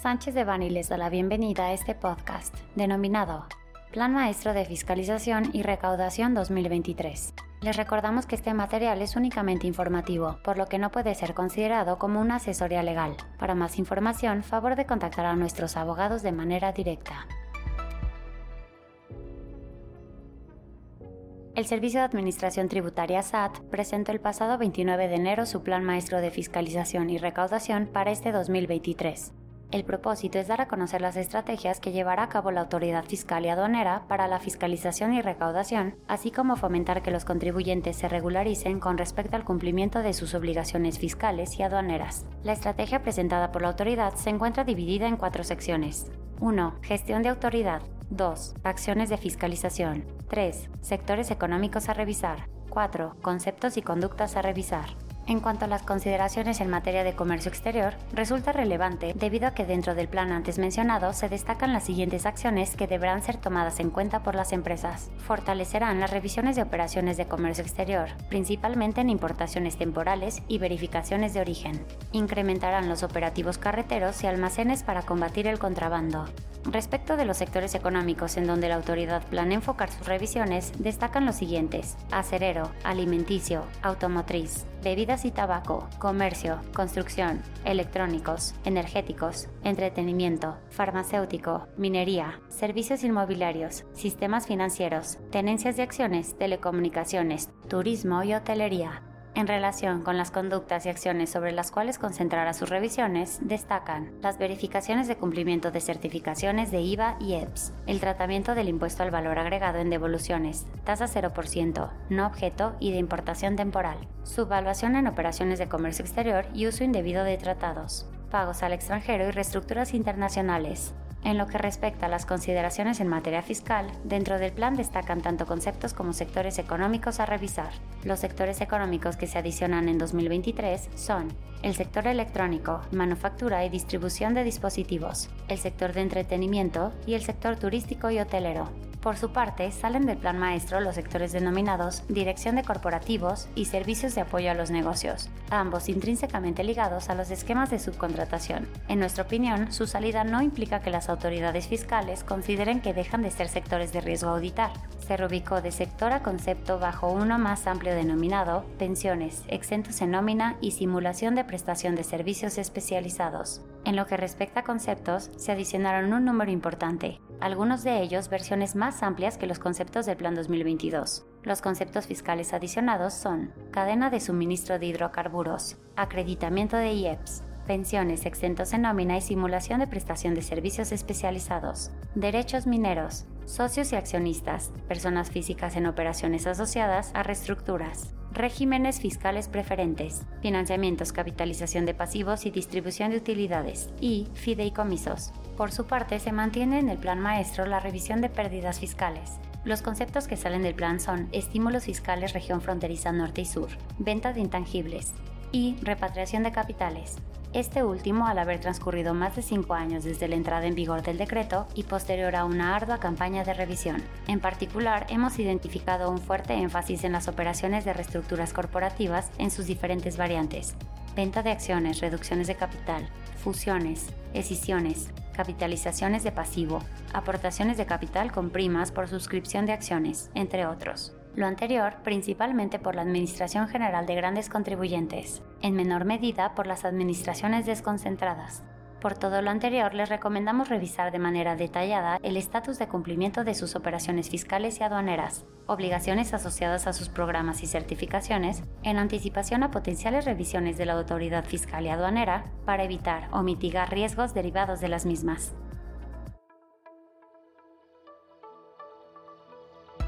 Sánchez de Bani les da la bienvenida a este podcast, denominado Plan Maestro de Fiscalización y Recaudación 2023. Les recordamos que este material es únicamente informativo, por lo que no puede ser considerado como una asesoría legal. Para más información, favor de contactar a nuestros abogados de manera directa. El Servicio de Administración Tributaria SAT presentó el pasado 29 de enero su Plan Maestro de Fiscalización y Recaudación para este 2023. El propósito es dar a conocer las estrategias que llevará a cabo la autoridad fiscal y aduanera para la fiscalización y recaudación, así como fomentar que los contribuyentes se regularicen con respecto al cumplimiento de sus obligaciones fiscales y aduaneras. La estrategia presentada por la autoridad se encuentra dividida en cuatro secciones. 1. Gestión de autoridad. 2. Acciones de fiscalización. 3. Sectores económicos a revisar. 4. Conceptos y conductas a revisar. En cuanto a las consideraciones en materia de comercio exterior, resulta relevante debido a que dentro del plan antes mencionado se destacan las siguientes acciones que deberán ser tomadas en cuenta por las empresas. Fortalecerán las revisiones de operaciones de comercio exterior, principalmente en importaciones temporales y verificaciones de origen. Incrementarán los operativos carreteros y almacenes para combatir el contrabando. Respecto de los sectores económicos en donde la autoridad planea enfocar sus revisiones, destacan los siguientes: acerero, alimenticio, automotriz, bebidas y tabaco, comercio, construcción, electrónicos, energéticos, entretenimiento, farmacéutico, minería, servicios inmobiliarios, sistemas financieros, tenencias de acciones, telecomunicaciones, turismo y hotelería. En relación con las conductas y acciones sobre las cuales concentrará sus revisiones, destacan las verificaciones de cumplimiento de certificaciones de IVA y EPS, el tratamiento del impuesto al valor agregado en devoluciones, tasa 0%, no objeto y de importación temporal, subvaluación en operaciones de comercio exterior y uso indebido de tratados, pagos al extranjero y reestructuras internacionales, en lo que respecta a las consideraciones en materia fiscal, dentro del plan destacan tanto conceptos como sectores económicos a revisar. Los sectores económicos que se adicionan en 2023 son el sector electrónico, manufactura y distribución de dispositivos, el sector de entretenimiento y el sector turístico y hotelero. Por su parte, salen del plan maestro los sectores denominados dirección de corporativos y servicios de apoyo a los negocios, ambos intrínsecamente ligados a los esquemas de subcontratación. En nuestra opinión, su salida no implica que las autoridades fiscales consideren que dejan de ser sectores de riesgo auditar. Se reubicó de sector a concepto bajo uno más amplio denominado pensiones, exentos en nómina y simulación de prestación de servicios especializados. En lo que respecta a conceptos, se adicionaron un número importante, algunos de ellos versiones más amplias que los conceptos del Plan 2022. Los conceptos fiscales adicionados son cadena de suministro de hidrocarburos, acreditamiento de IEPS, pensiones exentos en nómina y simulación de prestación de servicios especializados, derechos mineros, socios y accionistas, personas físicas en operaciones asociadas a reestructuras, regímenes fiscales preferentes, financiamientos, capitalización de pasivos y distribución de utilidades, y fideicomisos. Por su parte, se mantiene en el plan maestro la revisión de pérdidas fiscales. Los conceptos que salen del plan son estímulos fiscales región fronteriza norte y sur, venta de intangibles y repatriación de capitales, este último al haber transcurrido más de cinco años desde la entrada en vigor del decreto y posterior a una ardua campaña de revisión. En particular, hemos identificado un fuerte énfasis en las operaciones de reestructuras corporativas en sus diferentes variantes. Venta de acciones, reducciones de capital, fusiones, escisiones, capitalizaciones de pasivo, aportaciones de capital con primas por suscripción de acciones, entre otros. Lo anterior principalmente por la Administración General de Grandes Contribuyentes, en menor medida por las administraciones desconcentradas. Por todo lo anterior, les recomendamos revisar de manera detallada el estatus de cumplimiento de sus operaciones fiscales y aduaneras, obligaciones asociadas a sus programas y certificaciones, en anticipación a potenciales revisiones de la autoridad fiscal y aduanera para evitar o mitigar riesgos derivados de las mismas.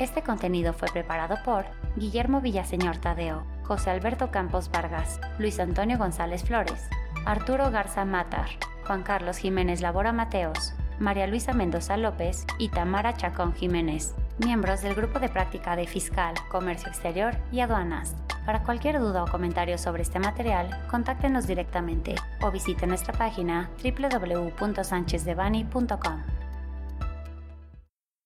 Este contenido fue preparado por Guillermo Villaseñor Tadeo, José Alberto Campos Vargas, Luis Antonio González Flores, Arturo Garza Matar, Juan Carlos Jiménez Labora Mateos, María Luisa Mendoza López y Tamara Chacón Jiménez, miembros del Grupo de Práctica de Fiscal, Comercio Exterior y Aduanas. Para cualquier duda o comentario sobre este material, contáctenos directamente o visite nuestra página www.sanchezdevani.com.